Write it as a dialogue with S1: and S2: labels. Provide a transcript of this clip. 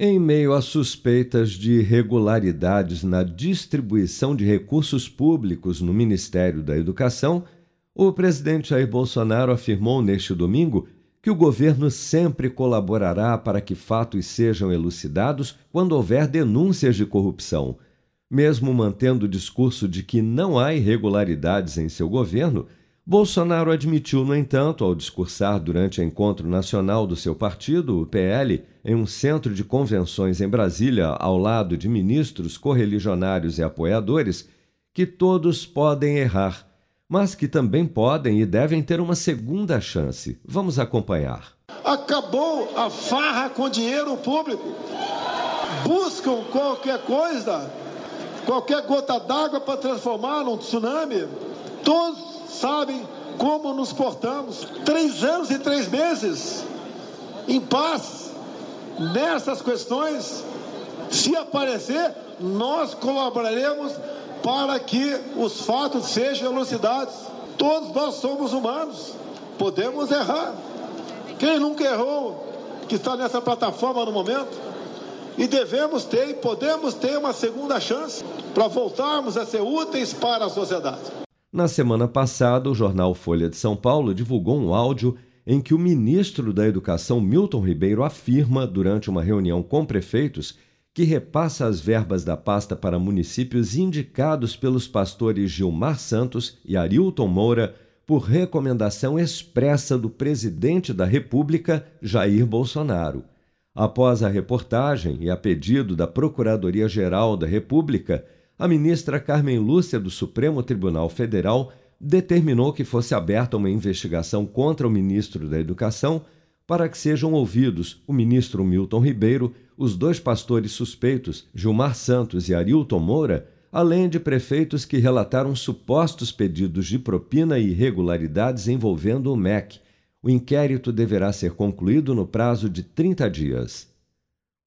S1: Em meio a suspeitas de irregularidades na distribuição de recursos públicos no Ministério da Educação, o presidente Jair Bolsonaro afirmou neste domingo que o governo sempre colaborará para que fatos sejam elucidados quando houver denúncias de corrupção. Mesmo mantendo o discurso de que não há irregularidades em seu governo, Bolsonaro admitiu, no entanto, ao discursar durante o encontro nacional do seu partido, o PL, em um centro de convenções em Brasília, ao lado de ministros, correligionários e apoiadores, que todos podem errar, mas que também podem e devem ter uma segunda chance. Vamos acompanhar.
S2: Acabou a farra com dinheiro público. Buscam qualquer coisa, qualquer gota d'água para transformar num tsunami. Todos sabem como nos portamos. Três anos e três meses em paz nessas questões. Se aparecer, nós colaboraremos para que os fatos sejam elucidados. Todos nós somos humanos, podemos errar. Quem nunca errou, que está nessa plataforma no momento, e devemos ter e podemos ter uma segunda chance para voltarmos a ser úteis para a sociedade.
S1: Na semana passada, o jornal Folha de São Paulo divulgou um áudio em que o ministro da Educação, Milton Ribeiro, afirma, durante uma reunião com prefeitos, que repassa as verbas da pasta para municípios indicados pelos pastores Gilmar Santos e Arilton Moura por recomendação expressa do presidente da República, Jair Bolsonaro. Após a reportagem e a pedido da Procuradoria-Geral da República, a ministra Carmen Lúcia do Supremo Tribunal Federal determinou que fosse aberta uma investigação contra o ministro da Educação para que sejam ouvidos o ministro Milton Ribeiro, os dois pastores suspeitos, Gilmar Santos e Arilton Moura, além de prefeitos que relataram supostos pedidos de propina e irregularidades envolvendo o MEC. O inquérito deverá ser concluído no prazo de 30 dias